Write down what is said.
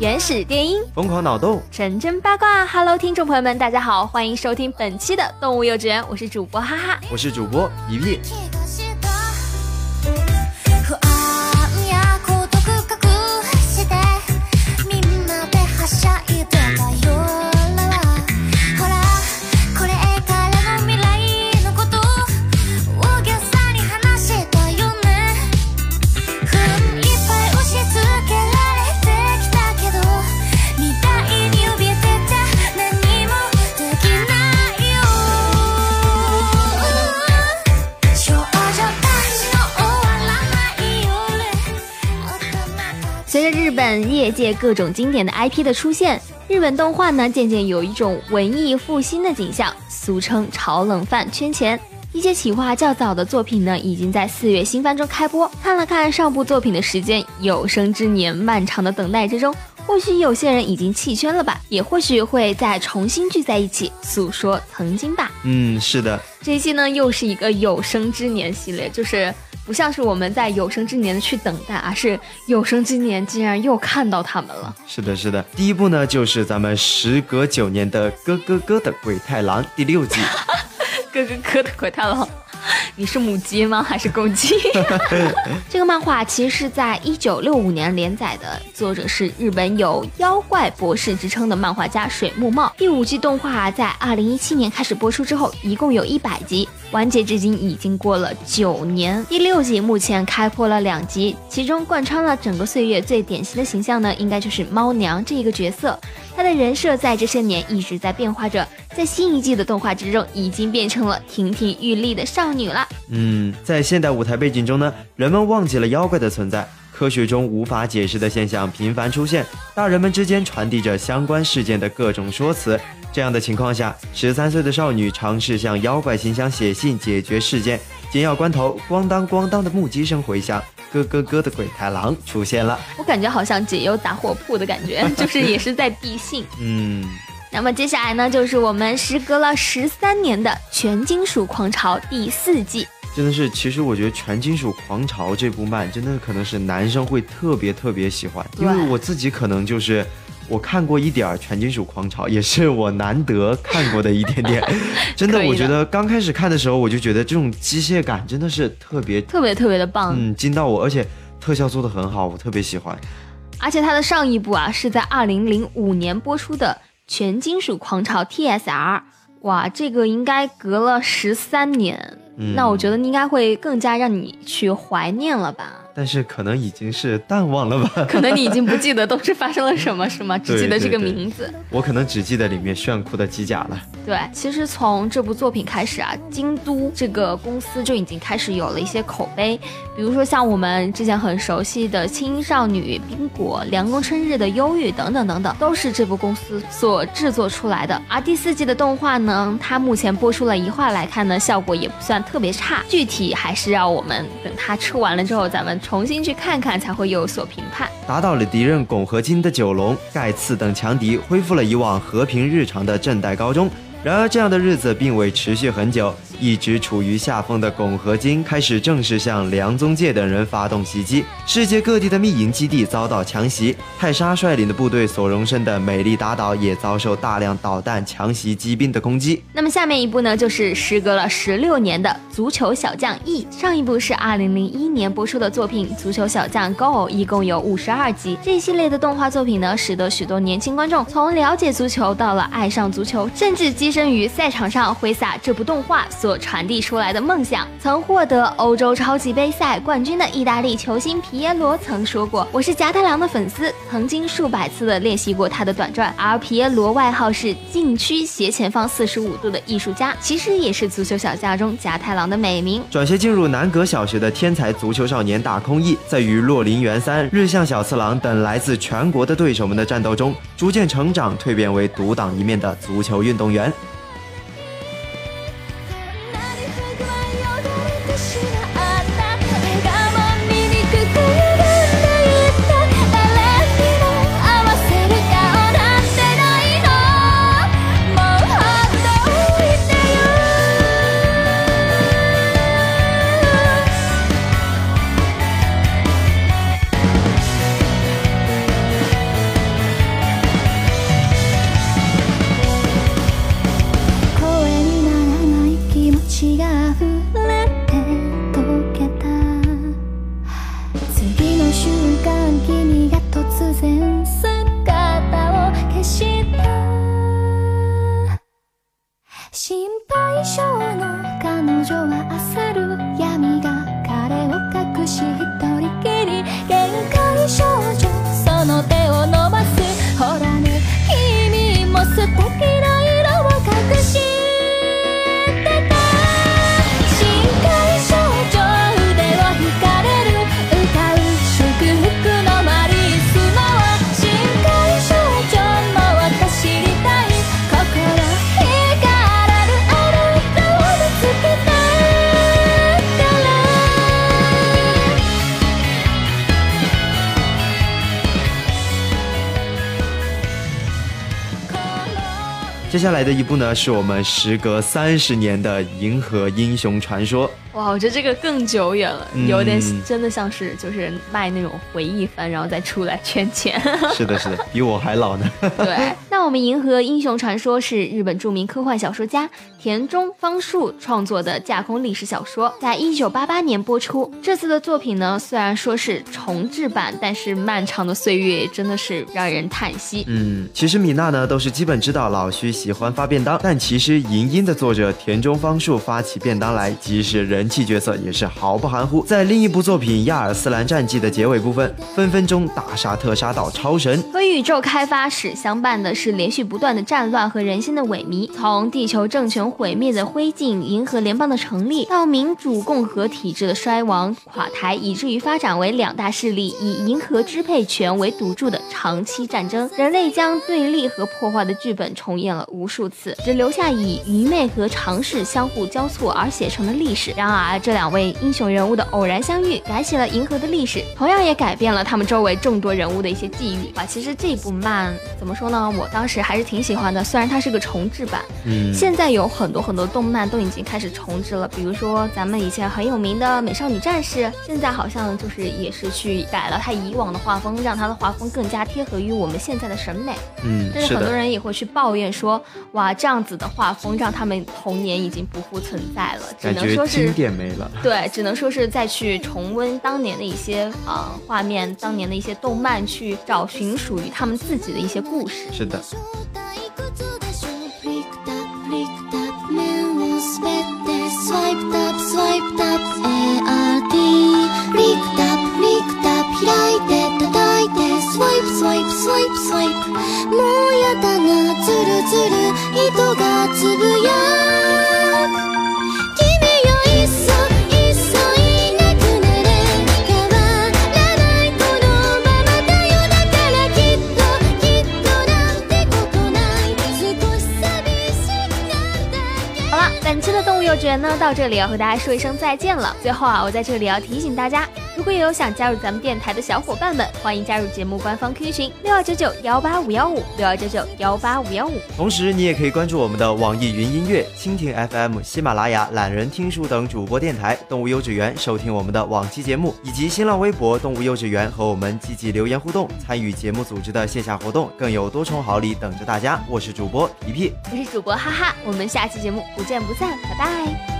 原始电音，疯狂脑洞，纯真八卦。Hello，听众朋友们，大家好，欢迎收听本期的动物幼稚园，我是主播哈哈，我是主播皮皮。日本业界各种经典的 IP 的出现，日本动画呢渐渐有一种文艺复兴的景象，俗称炒冷饭圈钱。一些企划较早的作品呢，已经在四月新番中开播。看了看上部作品的时间，有生之年漫长的等待之中，或许有些人已经弃圈了吧，也或许会再重新聚在一起诉说曾经吧。嗯，是的，这一期呢又是一个有生之年系列，就是。不像是我们在有生之年去等待，而是有生之年竟然又看到他们了。是的，是的。第一部呢，就是咱们时隔九年的《咯咯咯的鬼太郎》第六季，《咯咯咯的鬼太郎》。你是母鸡吗？还是公鸡？这个漫画其实是在一九六五年连载的，作者是日本有“妖怪博士”之称的漫画家水木茂。第五季动画在二零一七年开始播出之后，一共有一百集，完结至今已经过了九年。第六季目前开播了两集，其中贯穿了整个岁月最典型的形象呢，应该就是猫娘这一个角色。她的人设在这些年一直在变化着，在新一季的动画之中，已经变成了亭亭玉立的少女了。嗯，在现代舞台背景中呢，人们忘记了妖怪的存在，科学中无法解释的现象频繁出现，大人们之间传递着相关事件的各种说辞。这样的情况下，十三岁的少女尝试向妖怪信箱写信解决事件，紧要关头，咣当咣当的目击声回响。咯咯咯的鬼太郎出现了，我感觉好像解忧杂货铺的感觉，就是也是在递信。嗯，那么接下来呢，就是我们时隔了十三年的《全金属狂潮》第四季。真的是，其实我觉得《全金属狂潮》这部漫真的可能是男生会特别特别喜欢，因为我自己可能就是。我看过一点儿《全金属狂潮》，也是我难得看过的一点点。真的，我觉得刚开始看的时候，我就觉得这种机械感真的是特别特别特别的棒，嗯，惊到我，而且特效做的很好，我特别喜欢。而且它的上一部啊，是在二零零五年播出的《全金属狂潮 TSR》，哇，这个应该隔了十三年，那我觉得应该会更加让你去怀念了吧。但是可能已经是淡忘了吧？可能你已经不记得当时发生了什么，是吗？只记得这个名字。我可能只记得里面炫酷的机甲了。对，其实从这部作品开始啊，京都这个公司就已经开始有了一些口碑，比如说像我们之前很熟悉的轻音少女冰果、凉宫春日的忧郁等等等等，都是这部公司所制作出来的。而第四季的动画呢，它目前播出了一话来看呢，效果也不算特别差。具体还是要我们等它出完了之后，咱们。重新去看看才会有所评判。打倒了敌人巩合金的九龙、盖茨等强敌，恢复了以往和平日常的正代高中。然而，这样的日子并未持续很久。一直处于下风的汞合金开始正式向梁宗介等人发动袭击，世界各地的密营基地遭到强袭，泰莎率领的部队所容身的美丽达岛也遭受大量导弹强袭机兵的攻击。那么下面一部呢，就是时隔了十六年的《足球小将 E》，上一部是二零零一年播出的作品《足球小将 Go》，一共有五十二集。这一系列的动画作品呢，使得许多年轻观众从了解足球到了爱上足球，甚至跻身。身于赛场上挥洒这部动画所所传递出来的梦想。曾获得欧洲超级杯赛冠军的意大利球星皮耶罗曾说过：“我是夹太郎的粉丝，曾经数百次的练习过他的短传。”而皮耶罗外号是禁区斜前方四十五度的艺术家，其实也是足球小将中夹太郎的美名。转学进入南阁小学的天才足球少年大空翼，在与洛林元三、日向小次郎等来自全国的对手们的战斗中，逐渐成长，蜕变为独当一面的足球运动员。少の彼女は接下来的一部呢，是我们时隔三十年的《银河英雄传说》。哇，我觉得这个更久远了，有点真的像是就是卖那种回忆番，然后再出来圈钱。是的，是的，比我还老呢。对，那我们《银河英雄传说》是日本著名科幻小说家田中芳树创作的架空历史小说，在一九八八年播出。这次的作品呢，虽然说是重制版，但是漫长的岁月真的是让人叹息。嗯，其实米娜呢，都是基本知道老徐喜欢发便当，但其实《银鹰》的作者田中芳树发起便当来，即使人。人气角色也是毫不含糊，在另一部作品《亚尔斯兰战记》的结尾部分，分分钟大杀特杀到超神。和宇宙开发史相伴的是连续不断的战乱和人心的萎靡，从地球政权毁灭的灰烬、银河联邦的成立，到民主共和体制的衰亡垮台，以至于发展为两大势力以银河支配权为赌注的长期战争。人类将对立和破坏的剧本重演了无数次，只留下以愚昧和尝试相互交错而写成的历史。然而。而这两位英雄人物的偶然相遇，改写了银河的历史，同样也改变了他们周围众多人物的一些际遇啊。其实这部漫怎么说呢？我当时还是挺喜欢的，虽然它是个重制版。嗯，现在有很多很多动漫都已经开始重置了，比如说咱们以前很有名的《美少女战士》，现在好像就是也是去改了它以往的画风，让它的画风更加贴合于我们现在的审美。嗯，但是很多人也会去抱怨说，哇，这样子的画风让他们童年已经不复存在了，只能说是。没了，对，只能说是再去重温当年的一些啊画面，当年的一些动漫，去找寻属于他们自己的一些故事。是的。那到这里要和大家说一声再见了。最后啊，我在这里要提醒大家，果有想加入咱们电台的小伙伴们，欢迎加入节目官方 QQ 群六二九九幺八五幺五六二九九幺八五幺五。同时，你也可以关注我们的网易云音乐、蜻蜓 FM、喜马拉雅、懒人听书等主播电台动物幼稚园，收听我们的往期节目，以及新浪微博动物幼稚园和我们积极留言互动，参与节目组织的线下活动，更有多重好礼等着大家。我是主播皮皮，我是主播哈哈，我们下期节目不见不散，拜拜。